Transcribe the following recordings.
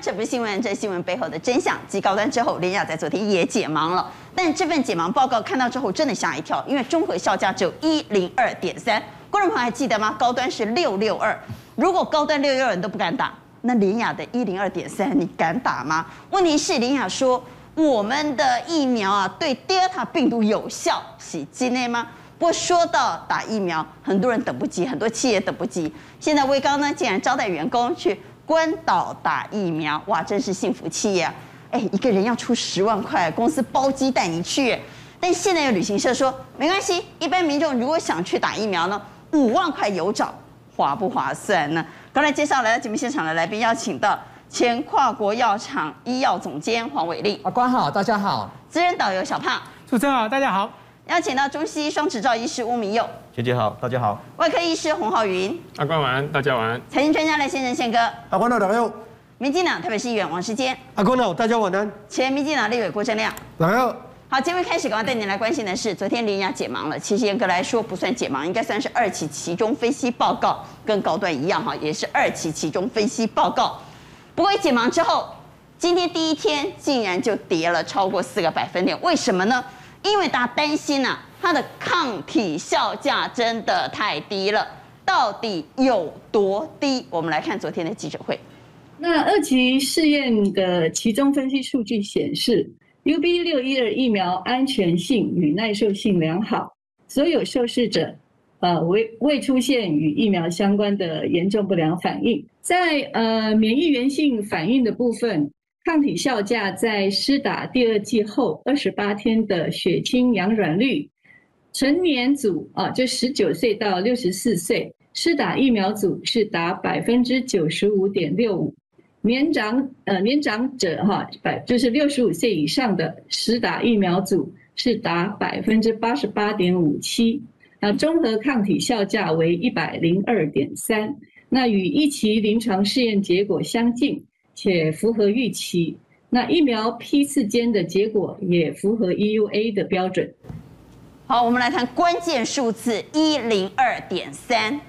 这不是新闻，这是新闻背后的真相。继高端之后，联雅在昨天也解盲了，但这份解盲报告看到之后真的吓一跳，因为综合效价只有一零二点三。观众朋友还记得吗？高端是六六二，如果高端六六二人都不敢打，那联雅的一零二点三你敢打吗？问题是联雅说我们的疫苗啊对 Delta 病毒有效，是真的吗？不过说到打疫苗，很多人等不及，很多企业等不及。现在威刚呢竟然招待员工去。关岛打疫苗，哇，真是幸福企业啊！哎，一个人要出十万块，公司包机带你去。但现在有旅行社说没关系，一般民众如果想去打疫苗呢，五万块有找，划不划算呢？刚才介绍来到节目现场的来宾，邀请到前跨国药厂医药总监黄伟立。啊，官好，大家好。资深导游小胖。主持人好，大家好。邀请到中西医双执照医师吴明佑，学姐好，大家好。外科医师洪浩云，阿官晚安，大家晚安。财经专家赖先生宪哥，阿官好，大家好。民进党特别是议员王世坚，阿官好，大家晚安。前民进党立委郭正亮，大家好。好，节目开始，赶快带您来关心的是，昨天林亚解盲了。其实严格来说不算解盲，应该算是二期期中分析报告，跟高端一样哈，也是二期期中分析报告。不过一解盲之后，今天第一天竟然就跌了超过四个百分点，为什么呢？因为大家担心呐、啊，它的抗体效价真的太低了，到底有多低？我们来看昨天的记者会。那二期试验的其中分析数据显示，UB 六一二疫苗安全性与耐受性良好，所有受试者呃未未出现与疫苗相关的严重不良反应。在呃免疫原性反应的部分。抗体效价在施打第二剂后二十八天的血清阳软率，成年组啊，就十九岁到六十四岁施打疫苗组是达百分之九十五点六五，年长呃年长者哈百就是六十五岁以上的施打疫苗组是达百分之八十八点五七，那综合抗体效价为一百零二点三，那与一期临床试验结果相近。且符合预期，那疫苗批次间的结果也符合 EUA 的标准。好，我们来谈关键数字一零二点三。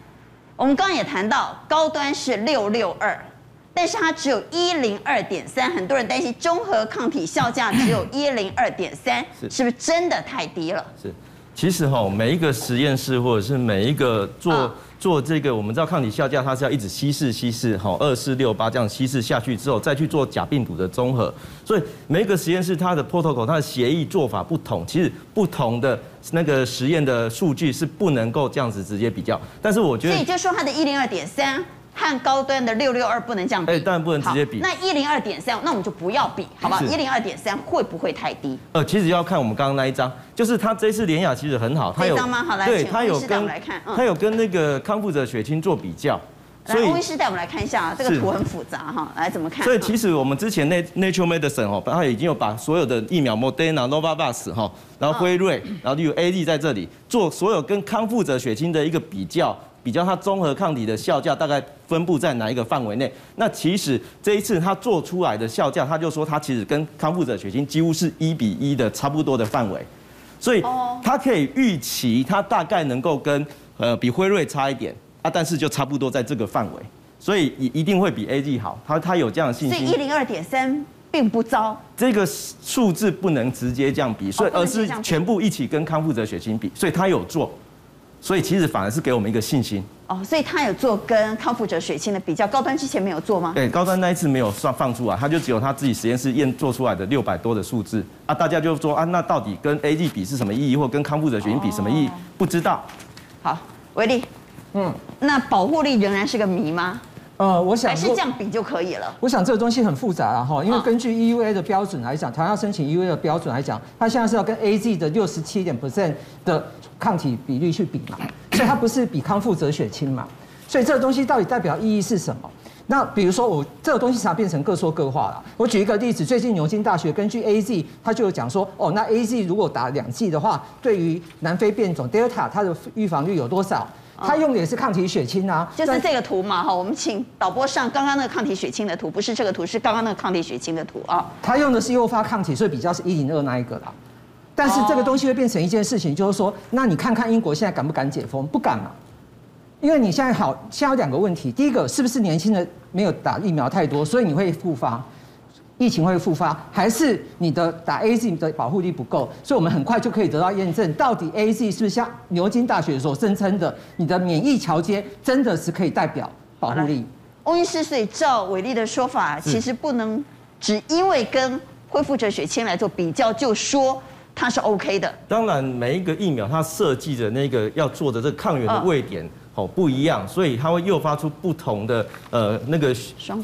我们刚刚也谈到高端是六六二，但是它只有一零二点三，很多人担心综合抗体效价只有 一零二点三，是不是真的太低了？是，其实哈，每一个实验室或者是每一个做。啊做这个，我们知道抗体效价，它是要一直稀释稀释，好，二四六八这样稀释下去之后，再去做假病毒的综合。所以每一个实验室它的 protocol，它的协议做法不同，其实不同的那个实验的数据是不能够这样子直接比较。但是我觉得，所以就说它的一零二点三。和高端的六六二不能这样比，哎，当然不能直接比。那一零二点三，那我们就不要比，好不好？一零二点三会不会太低？呃，其实要看我们刚刚那一张，就是它这次联雅其实很好，它有吗？好，来，对，请它有跟来看，它有跟那个康复者血清做比较。所以，洪医师带我们来看一下啊，这个图很复杂哈，来怎么看？所以其实我们之前那 Nature Medicine 哦，它已经有把所有的疫苗 Moderna、Novavax 哈，然后辉瑞，然后就有 A D 在这里做所有跟康复者血清的一个比较。比较它综合抗体的效价大概分布在哪一个范围内？那其实这一次它做出来的效价，他就说它其实跟康复者血清几乎是一比一的差不多的范围，所以它可以预期它大概能够跟呃比辉瑞差一点啊，但是就差不多在这个范围，所以一一定会比 A G 好，它它有这样的信心。所以一零二点三并不糟，这个数字不能直接这样比，所以而是全部一起跟康复者血清比，所以他有做。所以其实反而是给我们一个信心哦，所以他有做跟康复者血清的比较，高端之前没有做吗？对，高端那一次没有算放出来，他就只有他自己实验室验做出来的六百多的数字啊，大家就说啊，那到底跟 A G 比是什么意义，或跟康复者血清比什么意义？不知道。好，维力，嗯，那保护力仍然是个谜吗？呃，我想还是这样比就可以了。我想这个东西很复杂了哈，因为根据 EUA 的标准来讲，台湾要申请 EUA 的标准来讲，它现在是要跟 AZ 的六十七点 percent 的抗体比率去比嘛，所以它不是比康复者血清嘛，所以这个东西到底代表意义是什么？那比如说我这个东西才变成各说各话了。我举一个例子，最近牛津大学根据 AZ，它就有讲说，哦，那 AZ 如果打两剂的话，对于南非变种 Delta 它的预防率有多少？他用的也是抗体血清啊，就是这个图嘛哈。我们请导播上刚刚那个抗体血清的图，不是这个图，是刚刚那个抗体血清的图啊。他用的是诱发抗体，所以比较是一零二那一个啦。但是这个东西会变成一件事情，就是说，那你看看英国现在敢不敢解封？不敢嘛。因为你现在好，现在有两个问题，第一个是不是年轻人没有打疫苗太多，所以你会复发，疫情会复发，还是你的打 AZ 的保护力不够？所以我们很快就可以得到验证，到底 AZ 是不是像牛津大学所声称的，你的免疫桥接真的是可以代表保护力？翁医师，所以照伟丽的说法，其实不能只因为跟恢复者血清来做比较，就说它是 OK 的。当然，每一个疫苗它设计的那个要做的这个抗原的位点。哦，不一样，所以它会诱发出不同的呃那个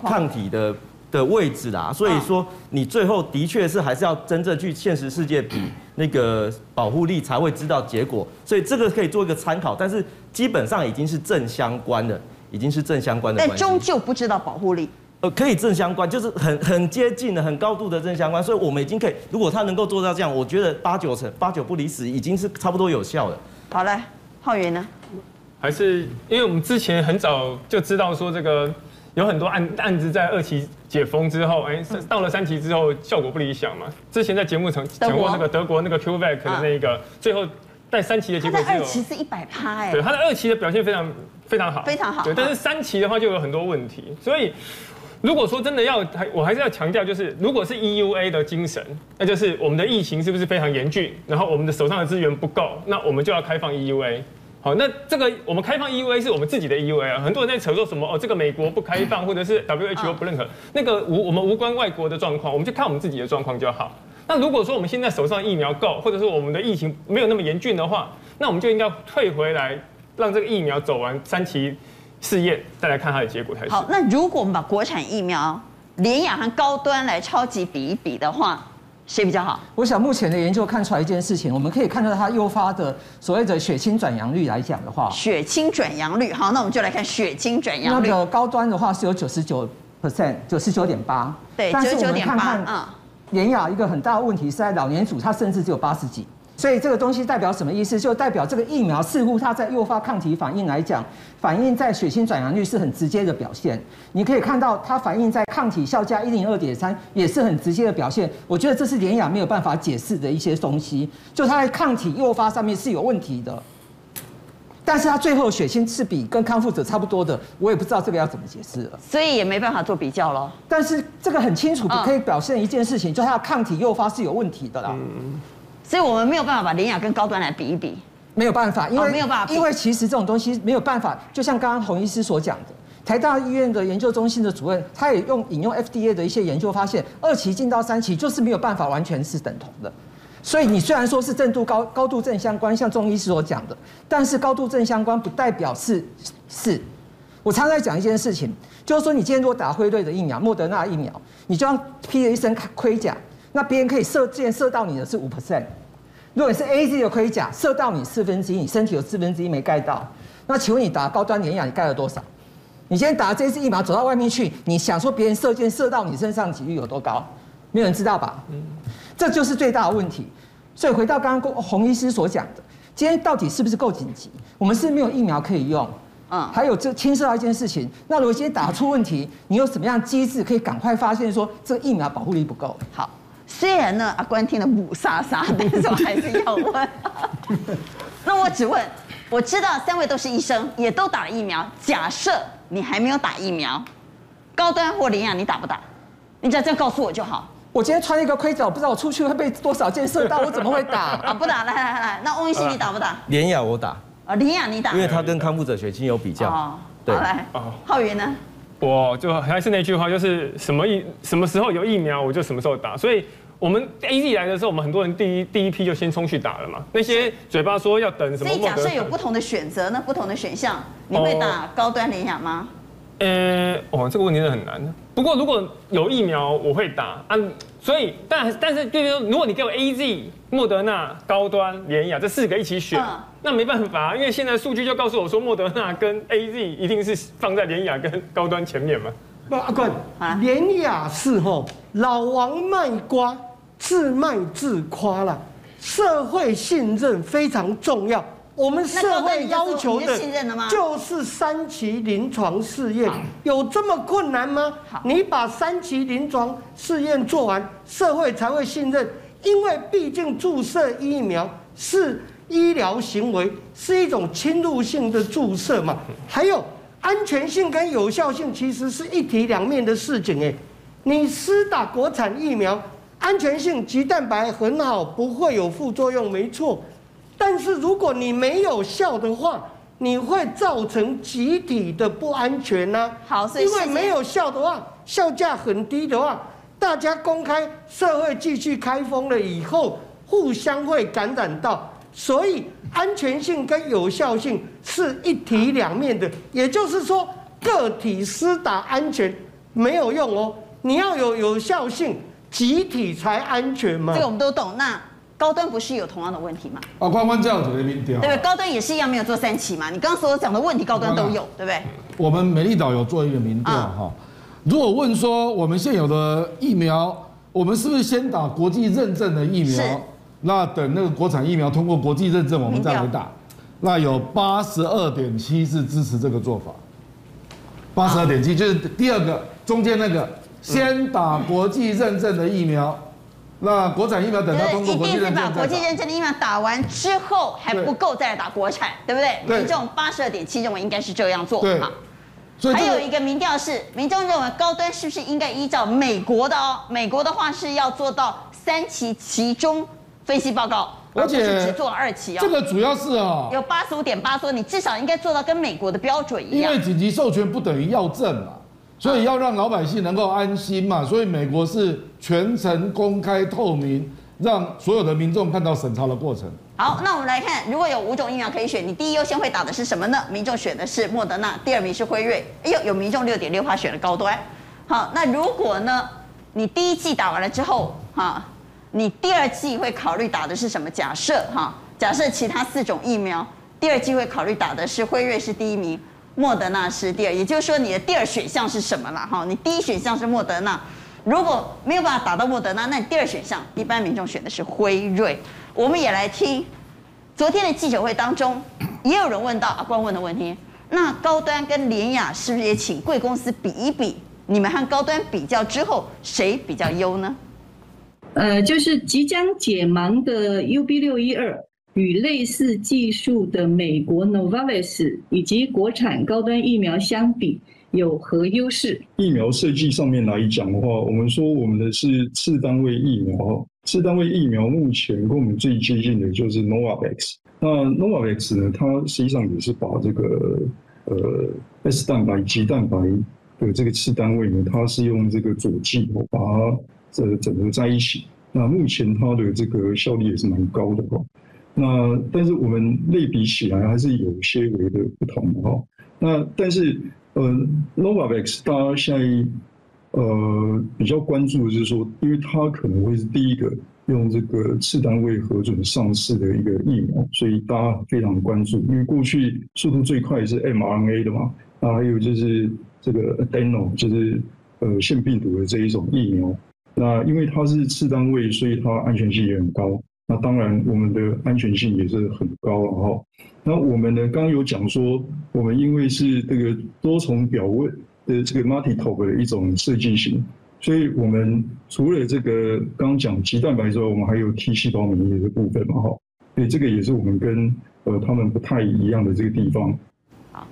抗体的的位置啦。所以说，你最后的确是还是要真正去现实世界比 那个保护力才会知道结果。所以这个可以做一个参考，但是基本上已经是正相关的，已经是正相关的。但终究不知道保护力。呃，可以正相关，就是很很接近的、很高度的正相关。所以我们已经可以，如果他能够做到这样，我觉得八九成、八九不离十，已经是差不多有效的。好嘞，浩源呢？还是因为我们之前很早就知道说这个有很多案案子在二期解封之后，哎，到了三期之后效果不理想嘛。之前在节目曾讲过那个德国那个 CureVac 的那一个，最后在三期的结果是二期是一百趴哎，对，它的二期的表现非常非常好，非常好。对，但是三期的话就有很多问题，所以如果说真的要还，我还是要强调，就是如果是 EUA 的精神，那就是我们的疫情是不是非常严峻，然后我们的手上的资源不够，那我们就要开放 EUA。好，那这个我们开放 EUA 是我们自己的 EUA 啊，很多人在扯说什么哦，这个美国不开放，或者是 WHO 不认可，那个无我们无关外国的状况，我们就看我们自己的状况就好。那如果说我们现在手上疫苗够，或者是我们的疫情没有那么严峻的话，那我们就应该退回来，让这个疫苗走完三期试验，再来看它的结果才是。好，那如果我们把国产疫苗联雅和高端来超级比一比的话。谁比较好？我想目前的研究看出来一件事情，我们可以看到它诱发的所谓的血清转阳率来讲的话，血清转阳率。好，那我们就来看血清转阳率。那个高端的话是有九十九 percent，九十九点八。对，但是我们看看，嗯，年雅一个很大的问题是在老年组，它甚至只有八十几。所以这个东西代表什么意思？就代表这个疫苗似乎它在诱发抗体反应来讲，反映在血清转阳率是很直接的表现。你可以看到它反映在抗体效价一零二点三也是很直接的表现。我觉得这是联雅没有办法解释的一些东西，就它在抗体诱发上面是有问题的。但是它最后血清是比跟康复者差不多的，我也不知道这个要怎么解释了。所以也没办法做比较了。但是这个很清楚可以表现一件事情，就它的抗体诱发是有问题的啦。嗯所以我们没有办法把联雅跟高端来比一比，没有办法，因为、哦、没有办法，因为其实这种东西没有办法。就像刚刚洪医师所讲的，台大医院的研究中心的主任，他也用引用 FDA 的一些研究发现，二期进到三期就是没有办法完全是等同的。所以你虽然说是正度高高度正相关，像中医师所讲的，但是高度正相关不代表是是。我常常在讲一件事情，就是说你今天如果打辉瑞的疫苗、莫德纳疫苗，你就像披了一身盔甲。那别人可以射箭射到你的是五 percent，如果你是 AZ 的盔甲，射到你四分之一，你身体有四分之一没盖到。那请问你打高端联亚，你盖了多少？你今天打这支疫苗走到外面去，你想说别人射箭射到你身上几率有多高？没有人知道吧？嗯，这就是最大的问题。所以回到刚刚洪医师所讲的，今天到底是不是够紧急？我们是没有疫苗可以用，嗯，还有这牵涉到一件事情。那如果今天打出问题，你有什么样机制可以赶快发现说这个疫苗保护力不够？好。虽然呢，阿关听得母沙沙，但是我还是要问。那我只问，我知道三位都是医生，也都打了疫苗。假设你还没有打疫苗，高端或领养，你打不打？你只要这样告诉我就好。我今天穿一个盔甲，我不知道我出去会被多少箭射到，我怎么会打？啊，不打，来来来，那翁医师你打不打？联亚我打。啊，联亚你打？因为他跟康复者血清有比较。哦，对。来，浩源呢？我就还是那句话，就是什么疫什么时候有疫苗，我就什么时候打。所以，我们 AZ 来的时候，我们很多人第一第一批就先冲去打了嘛。那些嘴巴说要等什么？所以假设有不同的选择那？不同的选项，你会打高端联雅吗？呃，哦，这个问题是很难。不过如果有疫苗，我会打啊。所以，但但是，对如果你给我 AZ、莫德纳、高端、联雅这四个一起选。嗯那没办法，因为现在数据就告诉我说，莫德纳跟 AZ 一定是放在联雅跟高端前面嘛。不，阿冠，联雅是吼老王卖瓜，自卖自夸了。社会信任非常重要，我们社会要求的就是三期临床试验，有这么困难吗？你把三期临床试验做完，社会才会信任，因为毕竟注射疫苗是。医疗行为，是一种侵入性的注射嘛。还有安全性跟有效性其实是一体两面的事情诶。你施打国产疫苗，安全性鸡蛋白很好，不会有副作用，没错。但是如果你没有效的话，你会造成集体的不安全呐、啊。好，所以因为没有效的话，效价很低的话，大家公开，社会继续开封了以后，互相会感染到。所以安全性跟有效性是一体两面的。也就是说，个体施打安全没有用哦，你要有有效性，集体才安全嘛。这个我们都懂。那。高端不是有同样的问题吗？啊，关关这样子的民调，对，高端也是一样没有做三期嘛。你刚刚所讲的问题，高端都有，对不对？我们美丽岛有做一个民调哈，如果问说我们现有的疫苗，我们是不是先打国际认证的疫苗？那等那个国产疫苗通过国际认证，我们再来打。那有八十二点七是支持这个做法，八十二点七就是第二个中间那个，先打国际认证的疫苗。那国产疫苗等到通过国际认证，一定是把国际认证的疫苗打完之后还不够，再来打国产，对不对？对。民众八十二点七认为应该是这样做。对。还有一个民调是，民众认为高端是不是应该依照美国的哦？美国的话是要做到三期其中分析报告，而且是只做二期哦。这个主要是啊，有八十五点八说你至少应该做到跟美国的标准一样。因为紧急授权不等于要证嘛。所以要让老百姓能够安心嘛，所以美国是全程公开透明，让所有的民众看到审查的过程。好，那我们来看，如果有五种疫苗可以选，你第一优先会打的是什么呢？民众选的是莫德纳，第二名是辉瑞。哎呦，有民众六点六趴选了高端。好，那如果呢，你第一剂打完了之后，哈，你第二剂会考虑打的是什么？假设哈，假设其他四种疫苗，第二剂会考虑打的是辉瑞是第一名。莫德纳是第二，也就是说你的第二选项是什么了？哈，你第一选项是莫德纳，如果没有办法打到莫德纳，那你第二选项一般民众选的是辉瑞。我们也来听昨天的记者会当中，也有人问到阿关问的问题，那高端跟联雅是不是也请贵公司比一比？你们和高端比较之后，谁比较优呢？呃，就是即将解盲的 UB 六一二。与类似技术的美国 Novavax 以及国产高端疫苗相比，有何优势？疫苗设计上面来讲的话，我们说我们的是次单位疫苗，次单位疫苗目前跟我们最接近的就是 Novavax。那 Novavax 呢，它实际上也是把这个呃 S 蛋白、棘蛋白的这个次单位呢，它是用这个佐剂把它这整合在一起。那目前它的这个效率也是蛮高的哈。那但是我们类比起来还是有些微的不同的哈。那但是呃，Novavax 大家现在呃比较关注的就是说，因为它可能会是第一个用这个次单位核准上市的一个疫苗，所以大家非常关注。因为过去速度最快是 mRNA 的嘛，那还有就是这个 Adeno 就是呃腺病毒的这一种疫苗。那因为它是次单位，所以它安全性也很高。那当然，我们的安全性也是很高了哈。那我们呢，刚刚有讲说，我们因为是这个多重表位的这个 multi-top 的一种设计型，所以我们除了这个刚讲棘蛋白之外，我们还有 T 细胞免疫的部分嘛哈。所以这个也是我们跟呃他们不太一样的这个地方。好，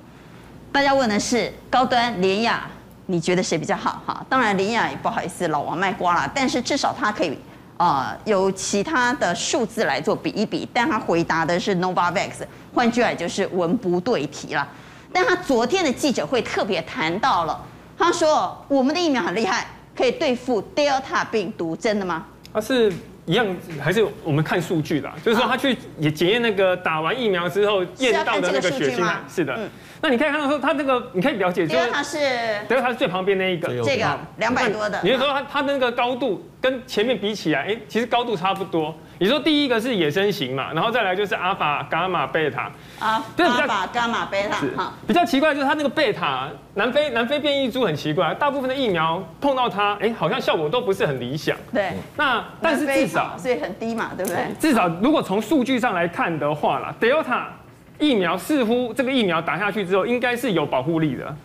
大家问的是高端联雅，你觉得谁比较好哈？当然联雅也不好意思老王卖瓜了，但是至少它可以。啊、呃，有其他的数字来做比一比，但他回答的是 Novavax，换句话就是文不对题了。但他昨天的记者会特别谈到了，他说我们的疫苗很厉害，可以对付 Delta 病毒，真的吗？他是一样，还是我们看数据啦？就是说他去也检验那个打完疫苗之后验到的那个血清，是的。嗯那你可以看到说，他那个你可以了解，就是它是，对，它是最旁边那一个，这个两百多的。你就说它它的那个高度跟前面比起来，哎，其实高度差不多。你说第一个是野生型嘛，然后再来就是阿法、伽马、贝塔。啊，阿法、伽马、贝塔。好，比较奇怪就是它那个贝塔，南非南非变异株很奇怪，大部分的疫苗碰到它，哎，好像效果都不是很理想。对。那但是至少所以很低嘛，对不对？至少如果从数据上来看的话啦，Delta。疫苗似乎这个疫苗打下去之后，应该是有保护力的，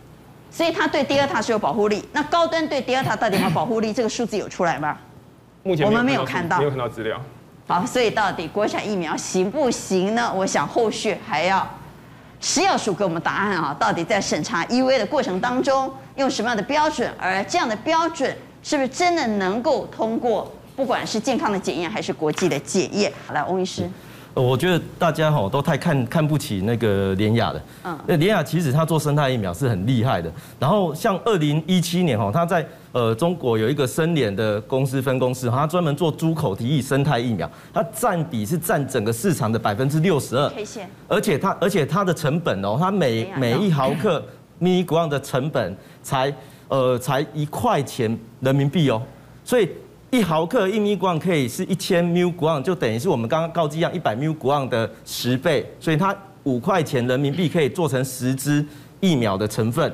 所以它对 Delta 是有保护力。那高端对 Delta 到底有没有保护力？这个数字有出来吗？目前我们没有看到，没有看到资料。好，所以到底国产疫苗行不行呢？我想后续还要食药署给我们答案啊！到底在审查 EV 的过程当中，用什么样的标准？而这样的标准是不是真的能够通过？不管是健康的检验还是国际的检验？好，来，翁医师。我觉得大家哈都太看看不起那个联雅了。嗯。那联雅其实他做生态疫苗是很厉害的。然后像二零一七年哈，他在呃中国有一个生联的公司分公司，他专门做猪口蹄疫生态疫苗，它占比是占整个市场的百分之六十二。而且它而且它的成本哦，它每每一毫克 mg 的成本才呃才一块钱人民币哦，所以。一毫克一米光可以是一千缪光，就等于是我们刚刚高剂量一百缪光的十倍，所以它五块钱人民币可以做成十支疫苗的成分。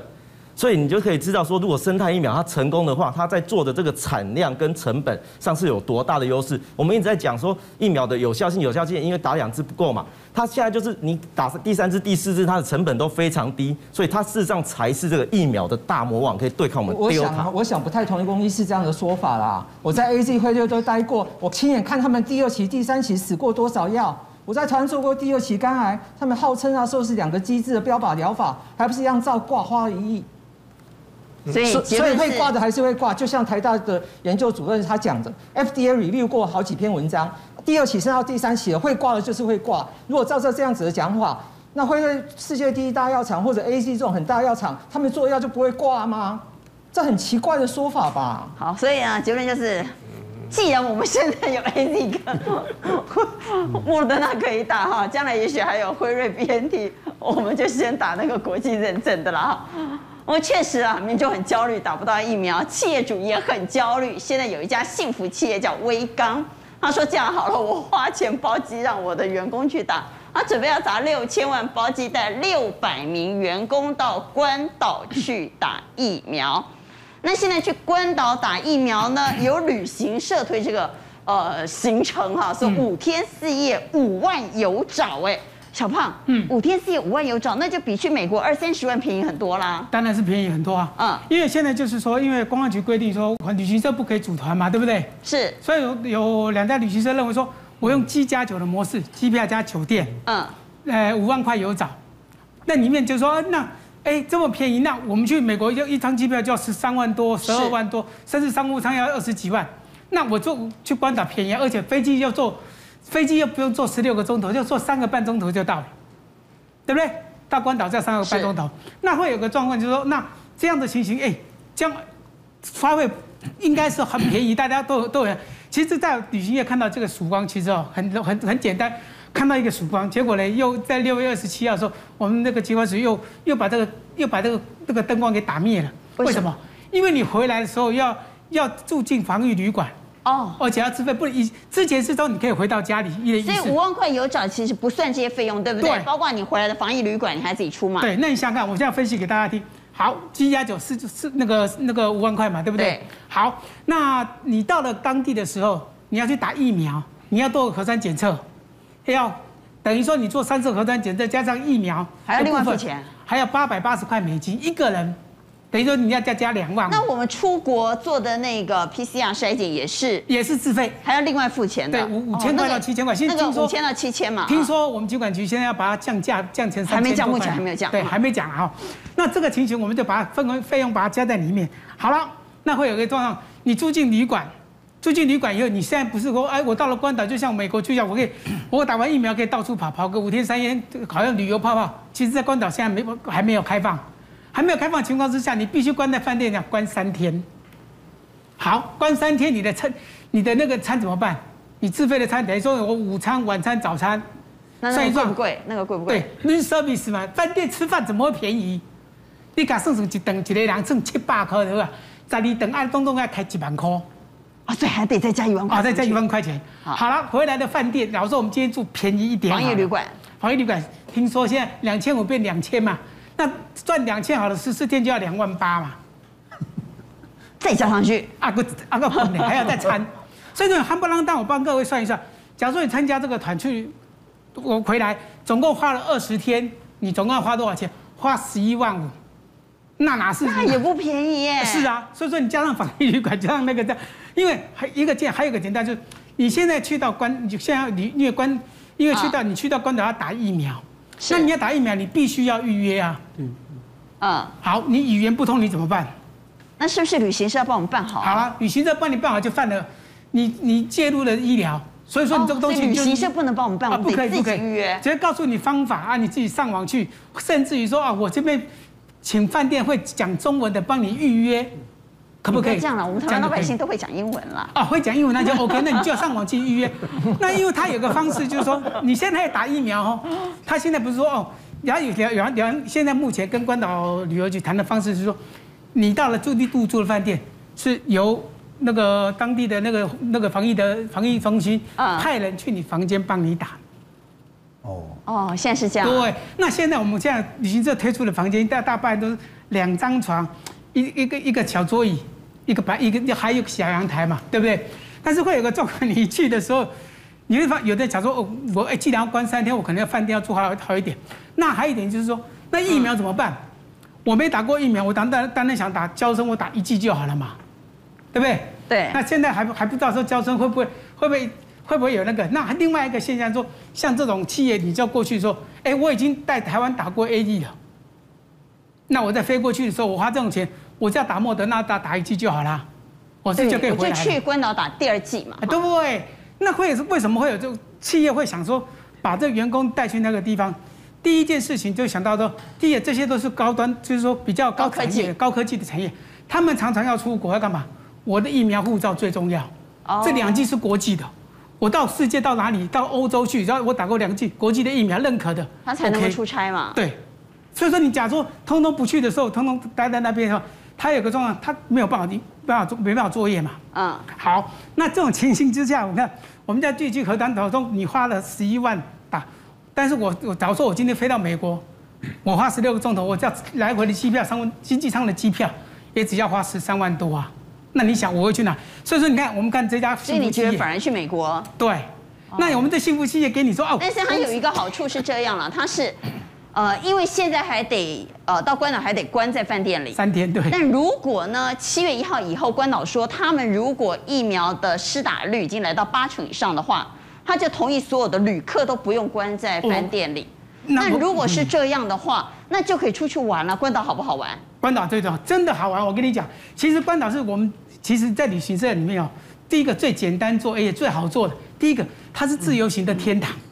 所以你就可以知道说，如果生态疫苗它成功的话，它在做的这个产量跟成本上是有多大的优势。我们一直在讲说疫苗的有效性，有效性，因为打两支不够嘛。它现在就是你打第三支、第四支，它的成本都非常低，所以它事实上才是这个疫苗的大魔王，可以对抗我们。我想，我想不太同意公医师这样的说法啦。我在 AZ 会就都待过，我亲眼看他们第二期、第三期死过多少药。我在台湾做过第二期肝癌，他们号称啊说是两个机制的标靶疗法，还不是一样照挂花一亿。所以，所以会挂的还是会挂，就像台大的研究主任他讲的，FDA review 过好几篇文章，第二期升到第三期了，会挂的就是会挂。如果照这这样子的讲法，那会对世界第一大药厂或者 AZ 这种很大药厂，他们做药就不会挂吗？这很奇怪的说法吧？好，所以啊，结论就是，既然我们现在有 AZ 跟莫德纳可以打哈，将来也许还有辉瑞 BNT，我们就先打那个国际认证的啦哈。我确实啊，民众很焦虑，打不到疫苗，企业主也很焦虑。现在有一家幸福企业叫威刚，他说这样好了，我花钱包机让我的员工去打，他准备要砸六千万包机，带六百名员工到关岛去打疫苗。那现在去关岛打疫苗呢，有旅行社推这个呃行程哈，是五天四夜五万有找哎。小胖，嗯，五天四夜五万有找，那就比去美国二三十万便宜很多啦。当然是便宜很多啊，嗯，因为现在就是说，因为公安局规定说，旅行社不可以组团嘛，对不对？是。所以有有两家旅行社认为说，我用机加酒的模式，机票加酒店，嗯，呃，五万块有找，那里面就说，那，哎，这么便宜，那我们去美国要一张机票就要十三万多，十二万多，甚至商务舱要二十几万，那我坐去关岛便宜，而且飞机要坐。飞机又不用坐十六个钟头，就坐三个半钟头就到了，对不对？到关岛再三个半钟头，那会有个状况，就是说，那这样的情形，哎，这样花费应该是很便宜，大家都都有。其实，在旅行业看到这个曙光，其实哦，很很很简单，看到一个曙光，结果呢，又在六月二十七号的时候，我们那个机关署又又把这个又把这个这个灯光给打灭了。为什么？因为你回来的时候要要住进防御旅馆。哦，而且要自费，不一之前是说你可以回到家里，一人一。所以五万块有找，其实不算这些费用，对不对？对。包括你回来的防疫旅馆，你还自己出嘛？对，那你想想看，我现在分析给大家听。好，机加酒是是那个那个五万块嘛，对不对？对。好，那你到了当地的时候，你要去打疫苗，你要做核酸检测，要等于说你做三次核酸检测加上疫苗，还要另外付钱，还要八百八十块美金一个人。等于说你要再加两万。那我们出国做的那个 PCR 筛检也是也是自费，还要另外付钱的。对，五五千块到七千块。现在那个五千到七千嘛。听说我们疾管局现在要把它降价降成三千。还没降，目前还没有降。对，还没讲哈。那这个情形我们就把它分为费用，把它加在里面。好了，那会有个状况，你住进旅馆，住进旅馆以后，你现在不是说，哎，我到了关岛，就像美国去一样，我可以，我打完疫苗可以到处跑，跑个五天三夜，好像旅游泡泡。其实，在关岛现在没还没有开放。还没有开放情况之下，你必须关在饭店，要关三天。好，关三天，你的餐，你的那个餐怎么办？你自费的餐，等于说我午餐、晚餐、早餐，那算一算贵不贵？那个贵不贵？对，room service 嘛，饭店吃饭怎么会便宜？你敢算算一顿一个人挣七百块对吧？在你等按东东要开几万块，啊，所以还得再加一万块。啊，再加一万块钱。好，好了，回来的饭店，假如说我们今天住便宜一点，防疫旅馆，防疫旅馆，听说现在两千五变两千嘛。那赚两千好了，十四天就要两万八嘛，再加上去，阿哥阿哥还要再参，所以呢，夯不啷当，我帮各位算一算，假如说你参加这个团去，我回来总共花了二十天，你总共要花多少钱？花十一万五，那哪是？那也不便宜耶。是啊，所以说你加上防疫旅馆，加上那个这样，因为还一个简，还有一个简单就是，你现在去到关，你现在你因为关，因为去到你去到关岛要打疫苗，那你要打疫苗，你必须要预约啊。嗯，嗯，好，你语言不通你怎么办？那是不是旅行社要帮我们办好？好啊，旅行社帮你办好就犯了，你你介入了医疗，所以说你这个东西旅行社不能帮我们办，我们得自己预约。直接告诉你方法啊，你自己上网去，甚至于说啊，我这边请饭店会讲中文的帮你预约。可不可以这样了？我们台湾老百姓都会讲英文了。啊，会讲英文那就 OK，那你就要上网去预约。那因为他有个方式，就是说你现在要打疫苗哦，他现在不是说哦，然后有有有有，现在目前跟关岛旅游局谈的方式是说，你到了驻地度住的饭店，是由那个当地的那个那个防疫的防疫中心派人去你房间帮你打。哦哦，现在是这样。对，那现在我们现在旅行社推出的房间大大半都是两张床，一一个一个小桌椅。一个白一个还有个小阳台嘛，对不对？但是会有个状况，你去的时候，你会发有的假说哦，我哎，既然要关三天，我可能要饭店要住好好一点。那还有一点就是说，那疫苗怎么办？嗯、我没打过疫苗，我当当当然想打娇生，我打一剂就好了嘛，对不对？对。那现在还还不知道说娇生会不会会不会会不会有那个？那另外一个现象说，像这种企业，你就过去说，哎，我已经在台湾打过 A D 了，那我在飞过去的时候，我花这种钱。我只要打莫德纳打打一剂就好啦，我这就可以回来。我就去关岛打第二剂嘛，对不对？那会是为什么会有这个企业会想说把这个员工带去那个地方？第一件事情就想到说，第一这些都是高端，就是说比较高科技、高科技的产业，他们常常要出国要干嘛？我的疫苗护照最重要，这两剂是国际的，我到世界到哪里？到欧洲去，然后我打过两剂国际的疫苗认可的，他才能够出差嘛。对，所以说你假如通通不去的时候，通通待在那边的时候。他有个状况，他没有办法，你办法做，没办法作业嘛。嗯，好，那这种情形之下，我看我们在最近核弹头中，你花了十一万打，但是我我假如说我今天飞到美国，我花十六个钟头，我叫来回的机票，商务经济舱的机票，也只要花十三万多啊。那你想我会去哪？所以说你看，我们看这家幸福企业，所以你觉得反而去美国？对，那我们的幸福企业给你说哦，但是它有一个好处是这样了，它是。呃，因为现在还得呃到关岛还得关在饭店里三天，对。但如果呢，七月一号以后，关岛说他们如果疫苗的施打率已经来到八成以上的话，他就同意所有的旅客都不用关在饭店里。哦、那如果是这样的话，那就可以出去玩了。关岛好不好玩？关岛这种真的好玩。我跟你讲，其实关岛是我们其实在旅行社里面哦，第一个最简单做，而且最好做的。第一个，它是自由行的天堂。嗯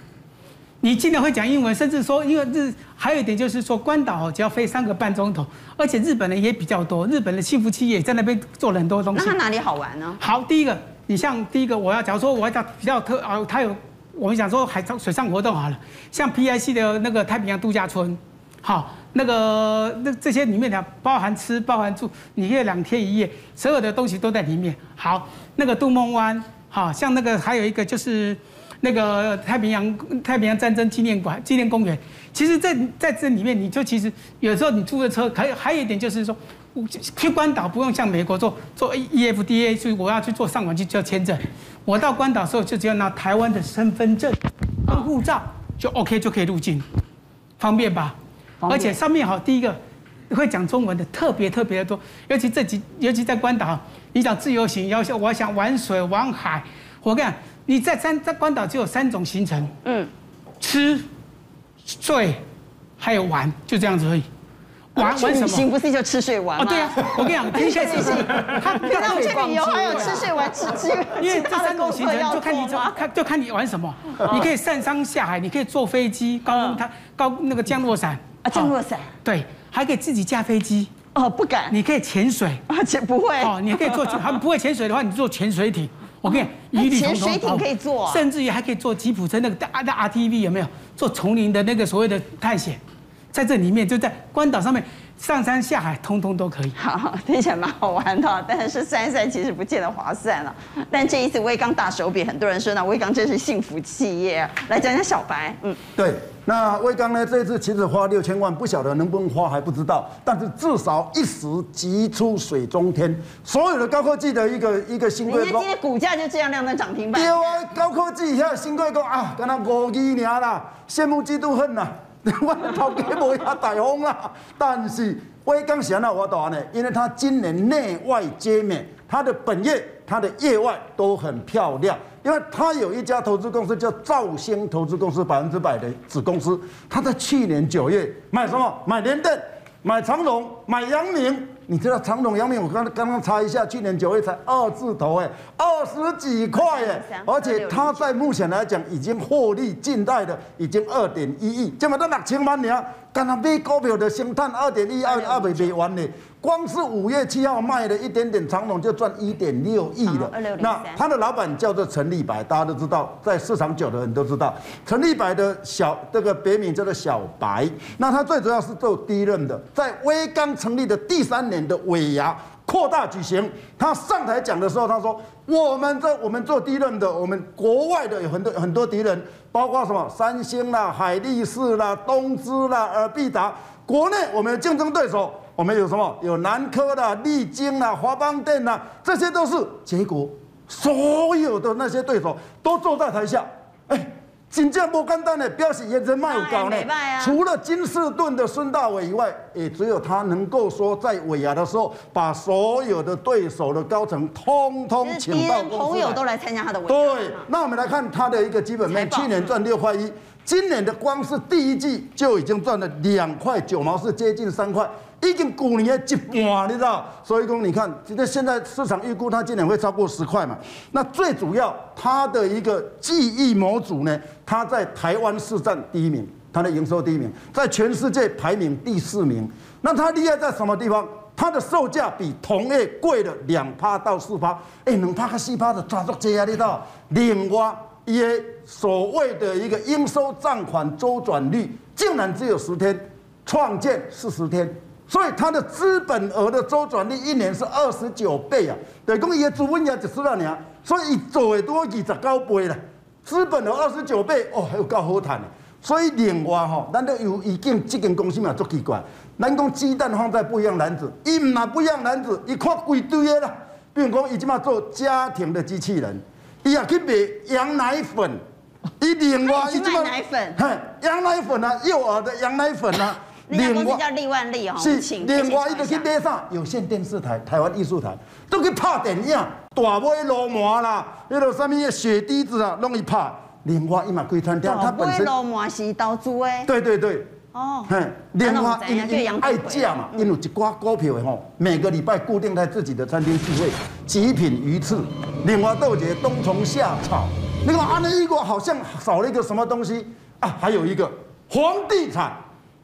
你尽量会讲英文，甚至说，因为日还有一点就是说，关岛只要飞三个半钟头，而且日本人也比较多，日本的幸福企业也在那边做了很多东西。那它哪里好玩呢？好，第一个，你像第一个，我要假如说我要讲比较特啊，它有我们讲说海上水上活动好了，像 PIC 的那个太平洋度假村，好，那个那这些里面的包含吃包含住，你可以两天一夜，所有的东西都在里面。好，那个杜梦湾，好像那个还有一个就是。那个太平洋太平洋战争纪念馆纪念公园，其实在在这里面，你就其实有时候你租的车，还有还有一点就是说，去关岛不用像美国做做 EFDA，所以我要去做上网去做签证。我到关岛的时候就只要拿台湾的身份证跟护照就 OK 就可以入境，方便吧？而且上面好，第一个会讲中文的特别特别的多，尤其这几尤其在关岛，你讲自由行，要想我想玩水玩海，我跟你讲。你在三在关岛只有三种行程，嗯，吃、睡，还有玩，就这样子而已。玩玩什么？行不是就吃睡玩吗？哦，对啊，我跟你讲，天下事情，他 跟他们去旅游还有吃睡玩吃吃，因为 这三种行程就看你怎看就看你玩什么。你可以上山下海，你可以坐飞机，高空它高那个降落伞啊，降落伞，对，还可以自己驾飞机。哦，不敢。你可以潜水，啊且不会。哦，你可以坐，他们不会潜水的话，你坐潜水艇。我跟你讲，潜水艇可以坐，甚至于还可以坐吉普车那个大的 RTV 有没有？做丛林的那个所谓的探险，在这里面就在关岛上面上山下海，通通都可以。好，听起来蛮好玩的，但是算一算其实不见得划算了。但这一次威刚大手笔，很多人说呢，威刚真是幸福企业。来讲讲小白，嗯，对。那威刚呢？这次其实花六千万，不晓得能不能花还不知道，但是至少一时急出水中天，所有的高科技的一个一个新贵，人家今天股价就这样亮灯涨停板。对啊，高科技现在新贵讲啊，跟他五亿年啦，羡慕嫉妒恨呐，我头家无遐大方啦。但是威刚想到我答案呢，因为他今年内外皆美，他的本业。它的业外都很漂亮，因为它有一家投资公司叫兆兴投资公司，百分之百的子公司，它在去年九月买什么？买联电，买长荣，买阳明。你知道长荣、阳明，我刚刚刚查一下，去年九月才二字头哎，二十几块哎，而且它在目前来讲已经获利近代的已经二点一亿，这么多六千万呢，刚刚买股票的先探二点一二二百卖完呢。光是五月七号卖了一点点长龙就赚一点六亿了。那他的老板叫做陈立白，大家都知道，在市场久的人都知道，陈立白的小这个别名叫做小白。那他最主要是做 DRAM 的，在威刚成立的第三年的尾牙扩大举行，他上台讲的时候，他说：我们这我们做 DRAM 的，我们国外的有很多很多敌人，包括什么三星啦、海力士啦、东芝啦、尔必达，国内我们的竞争对手。我们有什么？有南科啦、丽晶啦、华邦电啦，这些都是结果。所有的那些对手都坐在台下，真正不简单的，表示也人脉有高呢。除了金士顿的孙大伟以外，也只有他能够说，在尾牙的时候，把所有的对手的高层通通请到公司来。朋友都来参加他的尾牙。对，那我们来看他的一个基本面，去年赚六块一，今年的光是第一季就已经赚了两块九毛四，接近三块。已经去年的一半，你知道？所以说，你看，这现在市场预估它今年会超过十块嘛。那最主要，它的一个记忆模组呢，它在台湾市占第一名，它的营收第一名，在全世界排名第四名。那它厉害在什么地方？它的售价比同业贵了两趴到四趴，哎，两趴和四趴的抓住这样，你知道？另外，也所谓的一个应收账款周转率，竟然只有十天，创建四十天。所以它的资本额的周转率一年是二十九倍啊，等于讲伊的资本额就是那样，所以做的多二十九倍了，资本额二十九倍哦，还有够好赚的。所以另外吼，咱都有已经这间公司嘛，足奇怪，咱讲鸡蛋放在不一样篮子，伊唔拿不一样篮子，伊看规堆的啦。比如讲，伊即马做家庭的机器人，伊也去卖羊奶粉，伊另外伊即马奶粉，嘿，羊奶粉啊，幼儿的羊奶粉啊。另外叫利万利哦，是另外一个去买啥？有线电视台、台湾艺术台都去拍电影，大尾罗马啦，那个什么雪滴子啊，拢去拍。另外一嘛开餐厅，它本身鲈鳗是投资诶。对对对，哦，嘿，另外因为爱价嘛，因为有一挂股票的吼，每个礼拜固定在自己的餐厅聚会，极品鱼翅，另外豆姐冬虫夏草，那个安利一个好像少了一个什么东西啊？还有一个房地产。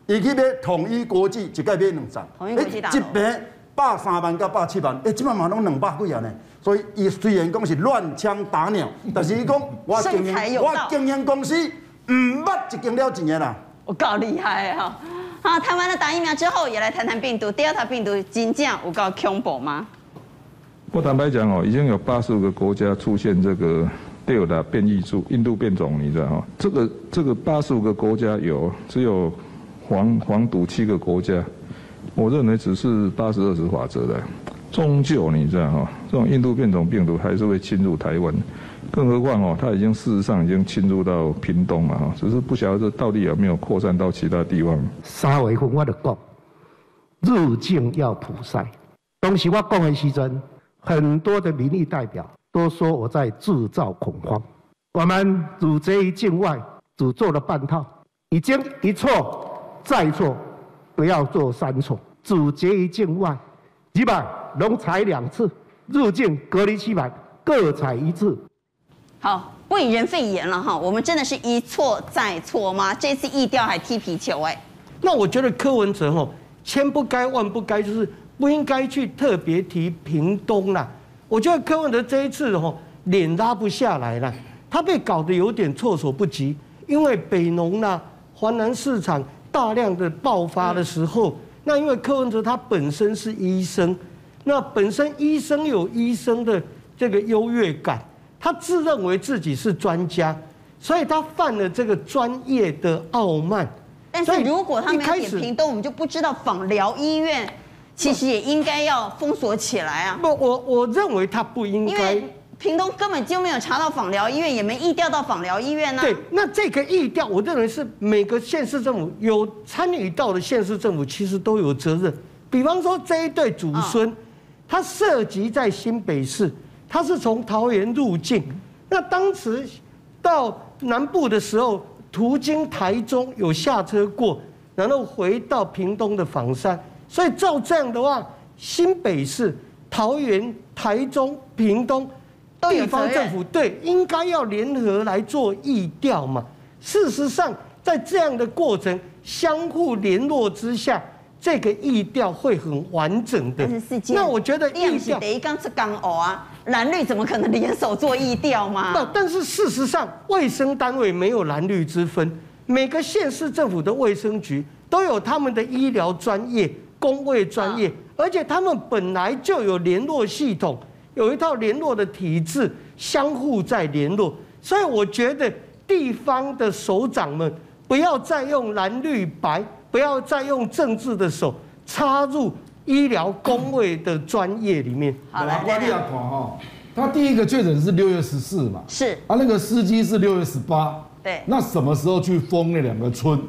伊去买统一国际，一个买两层，哎，一坪百三万到百七万，哎，即摆嘛拢两百几啊呢。所以伊虽然讲是乱枪打鸟，但是伊讲我经营我经营公司毋捌一间了钱的啦。我够厉害哈！好，谈完了打疫苗之后，也来谈谈病毒。Delta 病毒真正有够恐怖吗？我坦白讲哦，已经有八十五个国家出现这个 Delta 变异株，印度变种，你知道哈？这个这个八十五个国家有只有。黄黄赌七个国家，我认为只是八十二十法则的，终究你知道哈，这种印度变种病毒还是会侵入台湾，更何况哦，它已经事实上已经侵入到屏东了哈，只是不晓得这到底有没有扩散到其他地方。三月份我就讲，入境要普筛。当时我讲的时阵，很多的民意代表都说我在制造恐慌。我们入贼境外只做了半套，已经一错。再错，不要做三错。阻截于境外，几百能采两次；入境隔离七百，各采一次。好，不以人废言了哈。我们真的是一错再错吗？这次疫调还踢皮球哎。那我觉得柯文哲哈，千不该万不该，就是不应该去特别提屏东啦。我觉得柯文哲这一次哈，脸拉不下来了，他被搞得有点措手不及，因为北农啦、华南市场。大量的爆发的时候，那因为柯文哲他本身是医生，那本身医生有医生的这个优越感，他自认为自己是专家，所以他犯了这个专业的傲慢。但是如果他没有点评都，我们就不知道访疗医院其实也应该要封锁起来啊。不，我我认为他不应该。屏东根本就没有查到访疗医院，也没疫调到访疗医院呢、对，那这个疫调，我认为是每个县市政府有参与到的县市政府，其实都有责任。比方说这一对祖孙，他涉及在新北市，他是从桃园入境，那当时到南部的时候，途经台中有下车过，然后回到屏东的房山，所以照这样的话，新北市、桃园、台中、屏东地方政府对应该要联合来做议调嘛。事实上，在这样的过程相互联络之下。这个议调会很完整的。那我觉得议调第一刚是刚偶啊，蓝绿怎么可能联手做议调嘛？那但是事实上，卫生单位没有蓝绿之分，每个县市政府的卫生局都有他们的医疗专业、工卫专业，而且他们本来就有联络系统，有一套联络的体制，相互在联络。所以我觉得地方的首长们不要再用蓝绿白。不要再用政治的手插入医疗工位的专业里面。好，来，我你要看哈，他第一个确诊是六月十四嘛，是啊，那个司机是六月十八，对，那什么时候去封那两个村，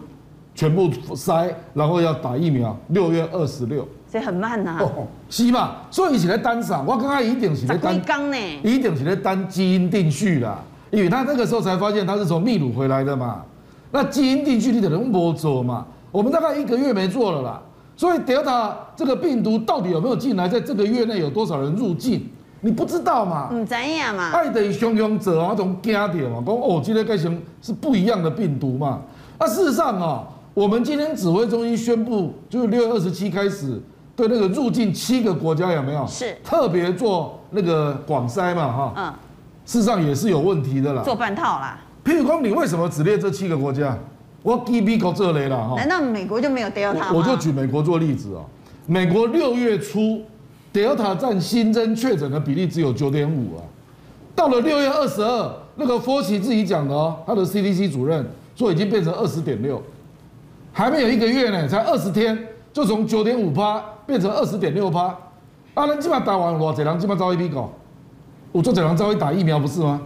全部筛，然后要打疫苗？六月二十六，所以很慢呐。哦，是嘛？所以一起来单上，我刚刚一定是在单，刚呢，一定是在单基因定序啦，因为他那个时候才发现他是从秘鲁回来的嘛，那基因定序你得能摸走嘛。我们大概一个月没做了啦，所以 Delta 这个病毒到底有没有进来？在这个月内有多少人入境？你不知道嘛？唔知呀嘛？爱的汹涌者啊，种惊点嘛，讲哦，今天该成是不一样的病毒嘛。那事实上啊，我们今天指挥中心宣布，就是六月二十七开始对那个入境七个国家有没有？是特别做那个广筛嘛，哈。嗯。事实上也是有问题的啦。做半套啦。譬如说，你为什么只列这七个国家？我 G B 搞这类了哈，难道美国就没有 Delta 吗？我就举美国做例子哦。美国六月初 Delta 占新增确诊的比例只有九点五啊，到了六月二十二，那个 Fauci 自己讲的哦，他的 CDC 主任说已经变成二十点六，还没有一个月呢，才二十天就从九点五趴变成二十点六趴。啊，人基本上打完我这人基本上招一批狗，我做这人招一打疫苗不是吗？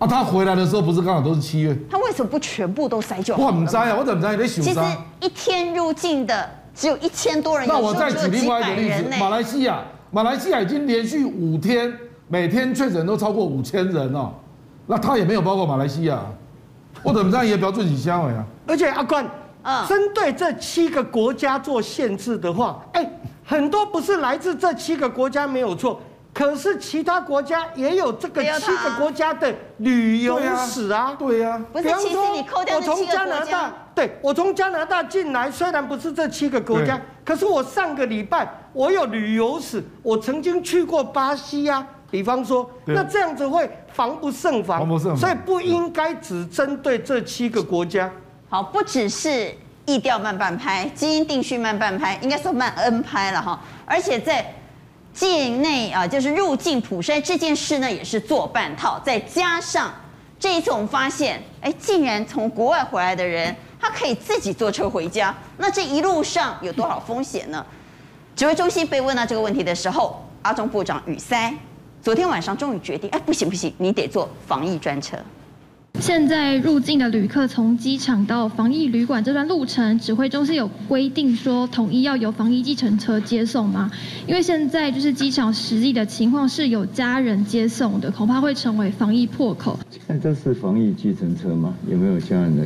啊，他回来的时候不是刚好都是七月？他为什么不全部都塞就好？我不知道啊，我怎么知道你在想？其实一天入境的只有一千多人，那我再举另外一个例子，马来西亚，马来西亚已经连续五天每天确诊都超过五千人哦，那他也没有包括马来西亚，我怎么知道也不要自己相尾啊？而且阿关，嗯，针对这七个国家做限制的话，哎，很多不是来自这七个国家没有错。可是其他国家也有这个七个国家的旅游史啊，对呀。不是，其实你扣掉这七个国家。我从加拿大，对，我从加拿大进来，虽然不是这七个国家，可是我上个礼拜我有旅游史，我曾经去过巴西啊。比方说，那这样子会防不胜防，防不胜防，所以不应该只针对这七个国家。好，不只是疫调慢半拍，基因定序慢半拍，应该说慢 N 拍了哈，而且在。境内啊，就是入境普筛这件事呢，也是做半套。再加上这一次我们发现，哎，竟然从国外回来的人，他可以自己坐车回家。那这一路上有多少风险呢？指挥中心被问到这个问题的时候，阿中部长语塞，昨天晚上终于决定，哎，不行不行，你得坐防疫专车。现在入境的旅客从机场到防疫旅馆这段路程，指挥中心有规定说统一要由防疫计程车接送吗？因为现在就是机场实际的情况是有家人接送的，恐怕会成为防疫破口。现在这是防疫计程车吗？有没有家人的？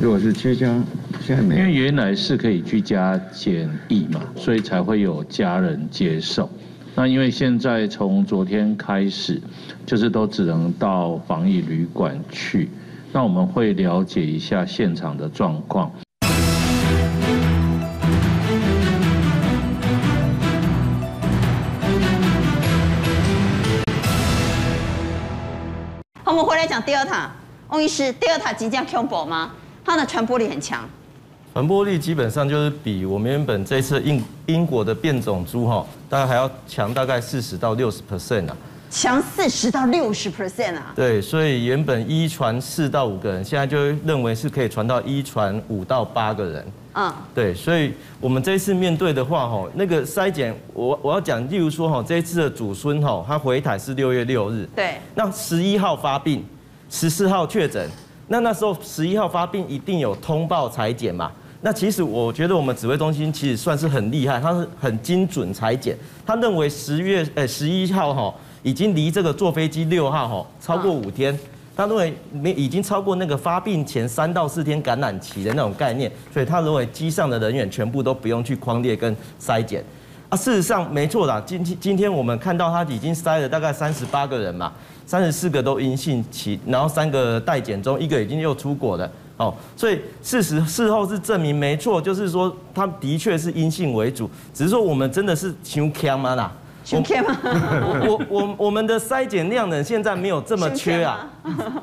如果是居家，现在没有。因为原来是可以居家检疫嘛，所以才会有家人接送。那因为现在从昨天开始，就是都只能到防疫旅馆去，那我们会了解一下现场的状况。我们回来讲 Delta，翁医师，Delta 即将恐怖吗？它的传播力很强。传播力基本上就是比我们原本这次英英国的变种株哈，大概还要强大概四十到六十 percent 啊，强四十到六十 percent 啊。对，所以原本一传四到五个人，现在就认为是可以传到一传五到八个人。嗯，对，所以我们这次面对的话哈，那个筛检，我我要讲，例如说哈，这一次的祖孙哈，他回台是六月六日，对，那十一号发病，十四号确诊，那那时候十一号发病一定有通报裁剪嘛。那其实我觉得我们指挥中心其实算是很厉害，它是很精准裁剪。他认为十月呃十一号哈已经离这个坐飞机六号哈超过五天，他认为没已经超过那个发病前三到四天感染期的那种概念，所以他认为机上的人员全部都不用去框列跟筛检。啊，事实上没错啦，今天今天我们看到他已经筛了大概三十八个人嘛，三十四个都阴性期，然后三个待检中，一个已经又出国了。哦，所以事实事后是证明没错，就是说他的确是阴性为主，只是说我们真的是穷强吗啦？穷强吗？我我我们的筛检量呢，现在没有这么缺啊。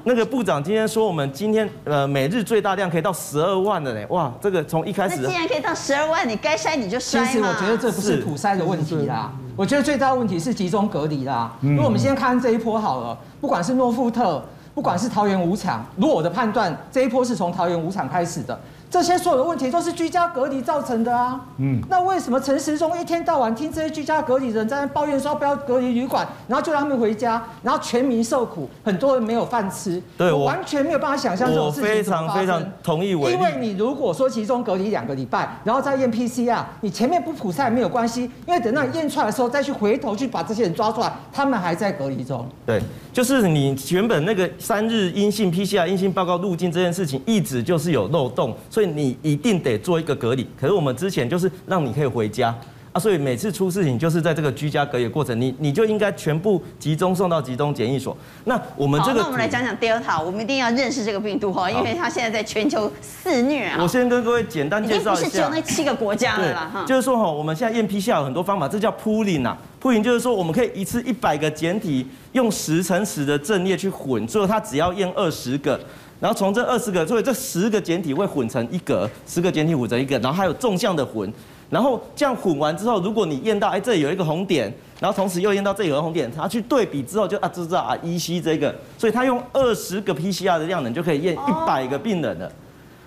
那个部长今天说，我们今天呃每日最大量可以到十二万的嘞，哇，这个从一开始那既然可以到十二万，你该筛你就筛嘛。其实我觉得这不是普筛的问题啦，我觉得最大的问题是集中隔离啦。如果我们先看这一波好了，不管是诺富特。不管是桃园五场，如果我的判断这一波是从桃园五场开始的，这些所有的问题都是居家隔离造成的啊。嗯，那为什么陈时中一天到晚听这些居家隔离人在那抱怨说不要隔离旅馆，然后就让他们回家，然后全民受苦，很多人没有饭吃。对，我完全没有办法想象这种事情我非常非常同意。因为你如果说集中隔离两个礼拜，然后再验 PCR，你前面不普筛没有关系，因为等到你验出来的时候再去回头去把这些人抓出来，他们还在隔离中。对。就是你原本那个三日阴性 PCR 阴性报告入境这件事情，一直就是有漏洞，所以你一定得做一个隔离。可是我们之前就是让你可以回家啊，所以每次出事情就是在这个居家隔离的过程，你你就应该全部集中送到集中检疫所。那我们这个，那我们来讲讲 Delta，我们一定要认识这个病毒哈，因为它现在在全球肆虐啊。我先跟各位简单介绍一下，不是只有那七个国家的啦哈。就是说哈，我们现在验 PCR 有很多方法，这叫 pooling 啊。铺云就是说，我们可以一次一百个简体，用十乘十的阵列去混，最后它只要验二十个，然后从这二十个，所以这十个检体会混成一格，十个检体混成一个，然后还有纵向的混，然后这样混完之后，如果你验到哎这里有一个红点，然后同时又验到这里有个红点，它去对比之后就啊知道啊依稀这个，所以它用二十个 PCR 的量能就可以验一百个病人了，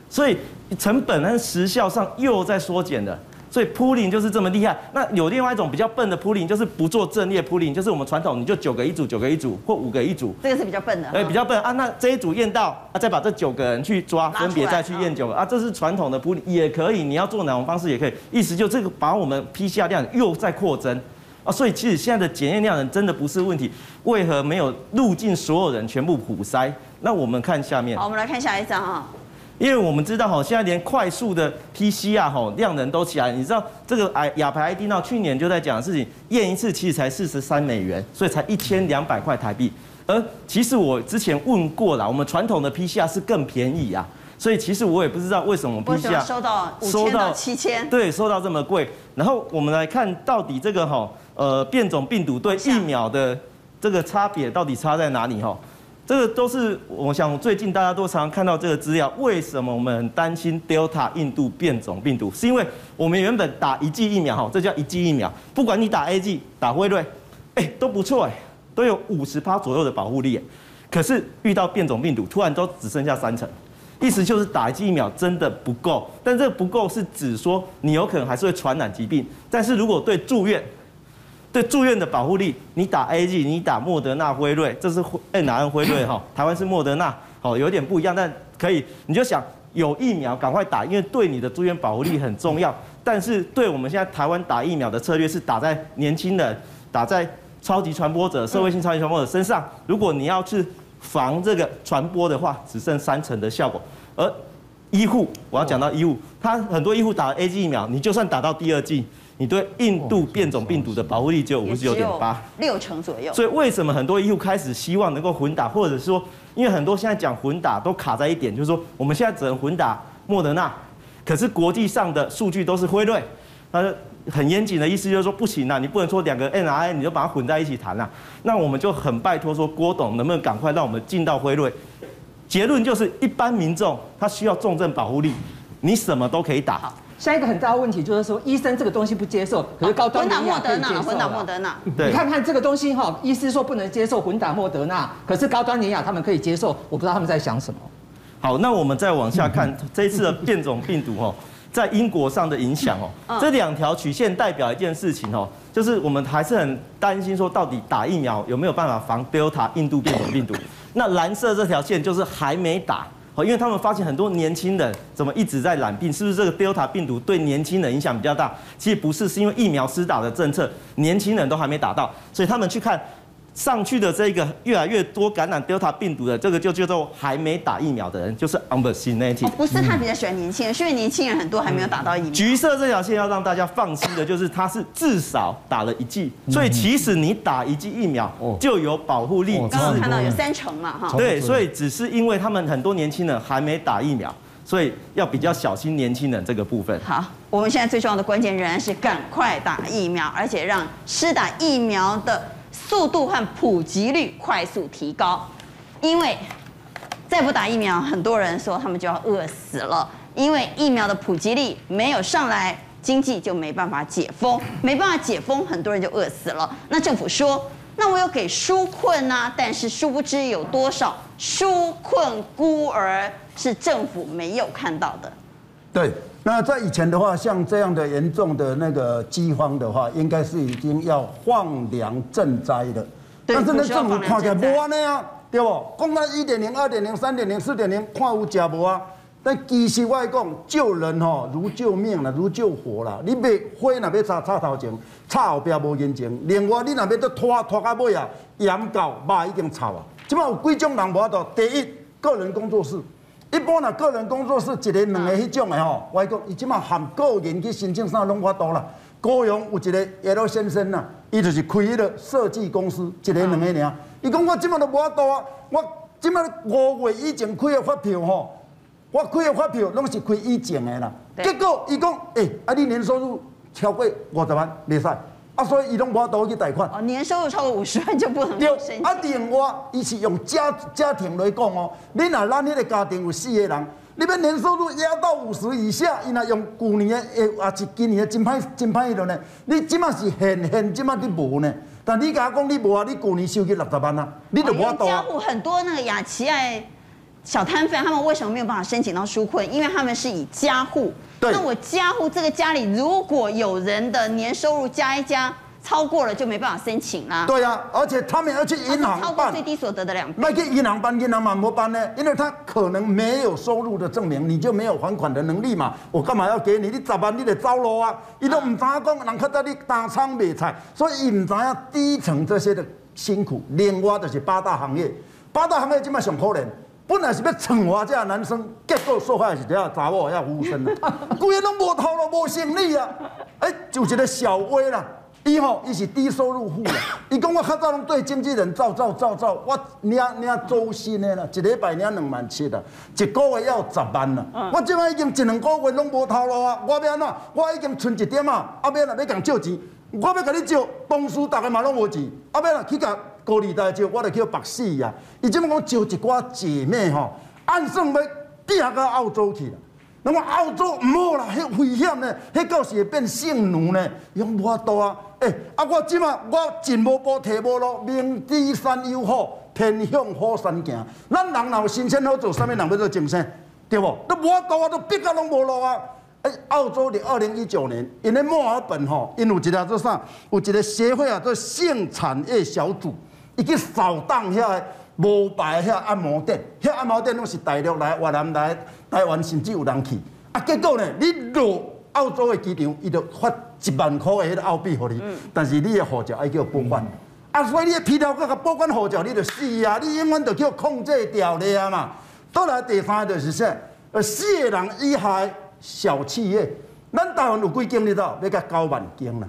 所以成本和时效上又在缩减了。所以 pooling 就是这么厉害。那有另外一种比较笨的 pooling，就是不做阵列 pooling，就是我们传统你就九个一组，九个一组或五个一组。这个是比较笨的。哎，比较笨啊。那这一组验到啊，再把这九个人去抓，分别再去验九个啊，这是传统的 pooling 也可以。你要做哪种方式也可以。意思就这个把我们 PCR 量又在扩增啊。所以其实现在的检验量人真的不是问题，为何没有入境所有人全部普筛？那我们看下面。好，我们来看下一张哈。因为我们知道哈，现在连快速的 PCR 哈量能都起来，你知道这个哎亚牌 ID 呢，去年就在讲的事情，验一次其实才四十三美元，所以才一千两百块台币。而其实我之前问过了，我们传统的 PCR 是更便宜啊，所以其实我也不知道为什么 PCR 收到五千到七千，对，收到这么贵。然后我们来看到底这个哈呃变种病毒对疫苗的这个差别到底差在哪里哈？这个都是我想最近大家都常常看到这个资料，为什么我们很担心 Delta 印度变种病毒？是因为我们原本打一剂疫苗哈，这叫一剂疫苗，不管你打 AZ 打辉瑞，哎都不错哎，都有五十趴左右的保护力。可是遇到变种病毒，突然都只剩下三成，意思就是打一剂疫苗真的不够。但这个不够是指说你有可能还是会传染疾病，但是如果对住院。对住院的保护力，你打 A G，你打莫德纳、辉瑞，这是 mRNA 辉瑞哈，台湾是莫德纳，好有点不一样，但可以，你就想有疫苗赶快打，因为对你的住院保护力很重要。但是对我们现在台湾打疫苗的策略是打在年轻人，打在超级传播者、社会性超级传播者身上。如果你要去防这个传播的话，只剩三成的效果。而医护，我要讲到医护，他很多医护打了 A G 疫苗，你就算打到第二剂。你对印度变种病毒的保护力只有五十九点八，六成左右。所以为什么很多医护开始希望能够混打，或者是说，因为很多现在讲混打都卡在一点，就是说我们现在只能混打莫德纳，可是国际上的数据都是辉瑞，他很严谨的意思就是说不行啊，你不能说两个 mRNA 你就把它混在一起谈啊。那我们就很拜托说郭董能不能赶快让我们进到辉瑞？结论就是一般民众他需要重症保护力，你什么都可以打。下一个很大的问题就是说，医生这个东西不接受，可是高端联亚可以接受。混打莫德纳，对，你看看这个东西哈，医师说不能接受混打莫德纳，可是高端尼亚他们可以接受，我不知道他们在想什么。好，那我们再往下看这一次的变种病毒哦，在英国上的影响哦，这两条曲线代表一件事情哦，就是我们还是很担心说，到底打疫苗有没有办法防 Delta 印度变种病毒？那蓝色这条线就是还没打。好，因为他们发现很多年轻人怎么一直在染病，是不是这个 Delta 病毒对年轻人影响比较大？其实不是，是因为疫苗施打的政策，年轻人都还没打到，所以他们去看。上去的这个越来越多感染 Delta 病毒的，这个就叫做还没打疫苗的人，就是 unvaccinated。不是他比较喜欢年轻人，是因为年轻人很多还没有打到疫苗。橘色这条线要让大家放心的就是，它是至少打了一剂，所以其实你打一剂疫苗就有保护力。刚刚看到有三成嘛，哈。对，所以只是因为他们很多年轻人还没打疫苗，所以要比较小心年轻人这个部分。好，我们现在最重要的关键仍然是赶快打疫苗，而且让施打疫苗的。速度和普及率快速提高，因为再不打疫苗，很多人说他们就要饿死了。因为疫苗的普及率没有上来，经济就没办法解封，没办法解封，很多人就饿死了。那政府说，那我有给纾困啊，但是殊不知有多少纾困孤儿是政府没有看到的。对。那在以前的话，像这样的严重的那个饥荒的话，应该是已经要放粮赈灾的。但是呢，政府看起来无安尼啊，对不？讲到一点零、二点零、三点零、四点零，看有食无啊？但其实我讲救人吼，如救命啦，如救火啦。你别火若要插插头前，插后边无人情。另外，你若要都拖拖到尾啊，盐到肉已经臭啊。即摆有几种人无法度？第一，个人工作室。一般呢，个人工作室一个、两个迄种的吼，我讲伊即马含个人去申请啥拢无法度啦。高雄有一个 L 先生呐，伊就是开迄个设计公司，一个、两个尔。伊讲我即马都无法度啊，我即马五月以前开的发票吼，我开的发票拢是开以前的啦。结果伊讲，诶，啊你年收入超过五十万，袂使。啊，所以伊拢无法度去贷款。哦，年收入超过五十万就不能申请。啊，另外，伊是用家家庭来讲哦，你若咱迄个家庭有四个人，你要年收入压到五十以下，伊若用旧年的诶，也是今年的真歹真歹迄种呢？你即马是现现即马你无呢？但你甲我讲你无啊？你旧年收入六十万啊，你都无法度。家户很多那个雅琪爱小摊贩，他们为什么没有办法申请到纾困？因为他们是以家户。那我家户这个家里如果有人的年收入加一加超过了，就没办法申请啦。对呀、啊，而且他们要去银行办，超过最低所得的两倍。那去银行办，银行办不办呢？因为他可能没有收入的证明，你就没有还款的能力嘛。我干嘛要给你？你咋办你得走路啊！伊都唔知讲，人看到你打仓卖菜，所以唔知影低层这些的辛苦。另外就是八大行业，八大行业今嘛上可怜。本来是要惩罚这男生，结果受害是这样查某要服务生了，规个拢无头路无生理啊！哎、欸，就一个小薇啦，伊吼伊是低收入户啦，伊讲我较早拢对经纪人照照照照，我领领周薪的啦，一礼拜领两万七啦，一个月要十万啦，我即摆已经一两个月拢无头路啊！我要安怎？我已经存一点啊，后边若要共借钱，我要甲你借，公司大家嘛拢无钱，后边若去甲。高利贷借，我就叫白死呀！伊即么讲招一寡姐妹吼，按算要嫁到澳洲去了。那么澳洲唔好啦，迄危险呢，迄到时会变性奴呢，用无法度啊！诶、欸，啊我即么我进无步退无路，明知山有虎，偏向虎山行。咱人若有新鲜好做，啥物人要做精神？对不？都无法度啊，都逼到拢无路啊！诶、澳洲的二零一九年，因为墨尔本吼，因有一个做啥？有一个协会啊，做性产业小组。伊去扫荡遐个无牌遐按摩店，遐按摩店拢是大陆来、越南来、台湾甚至有人去。啊，结果呢，你落澳洲的机场，伊就发一万块的迄个澳币互你，嗯、但是你的护照爱叫报关。啊，所以你的皮条个个报关护照，你就死啊！你永远就叫控制掉了啊嘛。倒来第三个就是说，呃，四个人以下小企业，咱台湾有几间你知道？要甲九万间啦。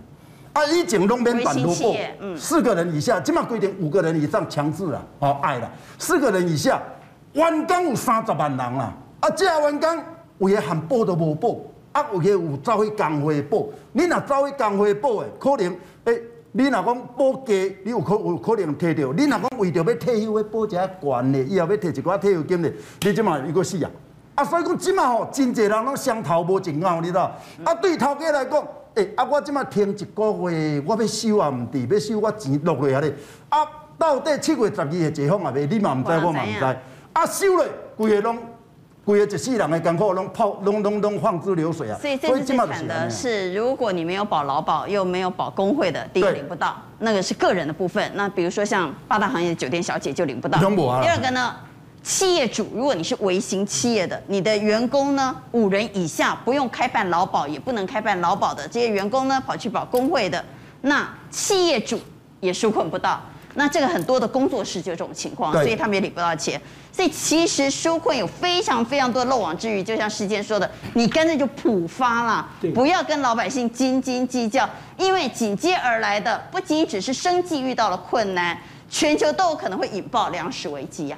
啊，以前拢免办录报，嗯、四个人以下，即马规定五个人以上强制啦，哦，爱啦，四个人以下，员工有三十万人啦，啊，这员工有个含报都无报，啊，有个有走去工会报，你若走去工会报诶，可能，诶、欸，你若讲报价，你有可有可能摕到，你若讲为着要退休要报一下悬的，以后要摕一寡退休金的，你即马伊个死啊，啊，所以讲即马吼，真侪人拢双头无一拗，你知道？啊，对头家来讲。诶、欸，啊，我即马停一个月，我要收啊，毋得，要收我钱六个月啊咧。啊，到底七月十二的解放啊未？你嘛毋知，我嘛毋知。啊，收咧，规个拢，规个一世人的艰苦拢泡，拢拢拢放之流水啊。所以这次最惨的是，如果你没有保劳保，又没有保工会的，第一个领不到，那个是个人的部分。那比如说像八大行业的酒店小姐就领不到。第二个呢？企业主，如果你是微型企业的，你的员工呢五人以下不用开办劳保，也不能开办劳保的这些员工呢，跑去保工会的，那企业主也纾困不到。那这个很多的工作室就这种情况，所以他们也领不到钱。所以其实纾困有非常非常多的漏网之鱼，就像世坚说的，你干脆就普发啦，不要跟老百姓斤斤计较，因为紧接而来的不仅只是生计遇到了困难，全球都有可能会引爆粮食危机呀。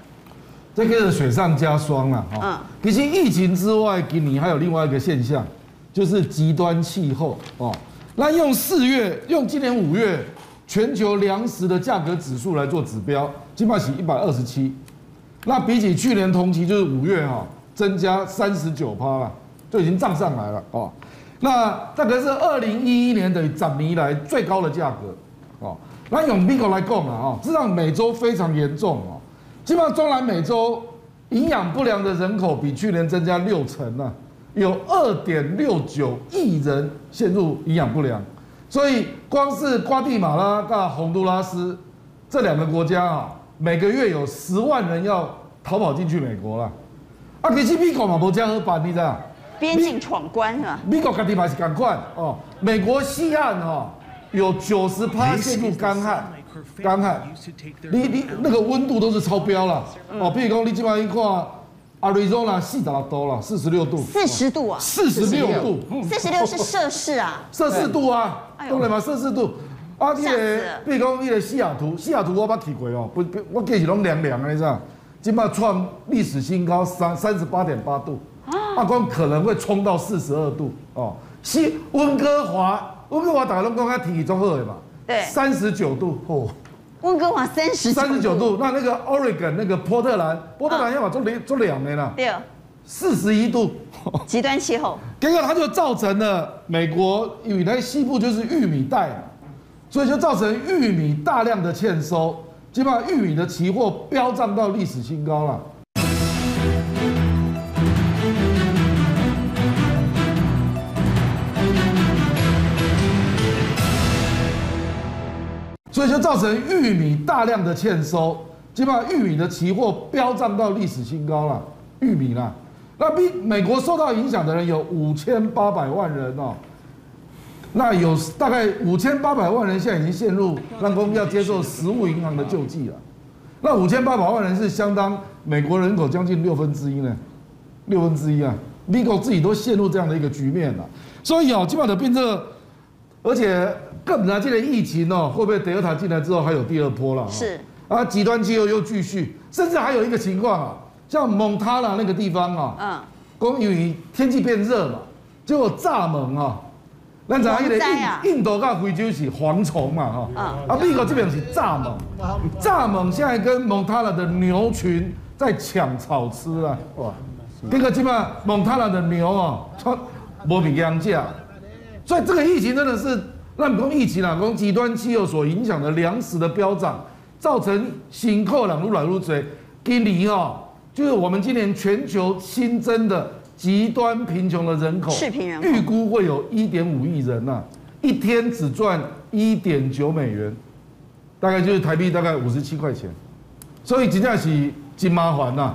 这个是雪上加霜了哈。嗯。其实疫情之外，今年还有另外一个现象，就是极端气候哦。那用四月，用今年五月。全球粮食的价格指数来做指标，基本上是一百二十七，那比起去年同期就是五月哈，增加三十九趴了，就已经涨上来了哦。那大概是二零一一年的涨年以来最高的价格哦。那用美国来讲啊，哦，这让美洲非常严重哦。基本上中南美洲营养不良的人口比去年增加六成呢，有二点六九亿人陷入营养不良。所以，光是瓜地马拉跟洪都拉斯这两个国家啊，每个月有十万人要逃跑进去美国了。啊，其实美国嘛，无这样好办，你知道？边境闯关是吧？美国跟地马是赶快哦。美国西岸哈有九十趴陷入干旱，干旱，你你那个温度都是超标了哦。比如讲，你今晚一看。，Arizona 四十六度了，四十六度。四十度啊！四十六度。四十六是摄氏啊。摄氏度啊，懂了吗，摄氏度。啊，这个，比如讲，那个西雅图，西雅图我捌去过哦，不不，我计是拢凉凉的，你知道？今麦创历史新高，三三十八点八度。啊。阿光可能会冲到四十二度哦。西温哥华，温哥华大家拢讲它体重好的嘛。对。三十九度哦。温哥华三十三十九度，那那个 Oregon 那个波特兰，波特兰要把做两做两年了，对，四十一度，极端气候，结果它就造成了美国以来西部就是玉米带，所以就造成玉米大量的欠收，基本上玉米的期货飙涨到历史新高了。所以就造成玉米大量的欠收，基本上玉米的期货飙涨到历史新高了。玉米啦，那比美国受到影响的人有五千八百万人哦，那有大概五千八百万人现在已经陷入让公要接受食物银行的救济了。那五千八百万人是相当美国人口将近六分之一呢，六分之一啊，美国自己都陷入这样的一个局面了。所以哦，基本上变这，而且。更难见的疫情哦，会不会德尔塔进来之后还有第二波了？是。啊，极端气候又继续，甚至还有一个情况啊，像蒙塔拉那个地方啊，嗯，公因为天气变热嘛，结果蚱蜢啊，那咱一个印印度跟非洲是蝗虫嘛哈，啊，美国这边是蚱蜢，蚱蜢现在跟蒙塔拉的牛群在抢草吃啊，哇，这个基本上蒙塔拉的牛啊，它无比养价，所以这个疫情真的是。让不疫情啊，从极端气候所影响的粮食的飙涨，造成新扣两路来路嘴，给你哦，就是我们今年全球新增的极端贫穷的人口，预估会有一点五亿人呐，一天只赚一点九美元，大概就是台币大概五十七块钱，所以真的是真麻烦呐。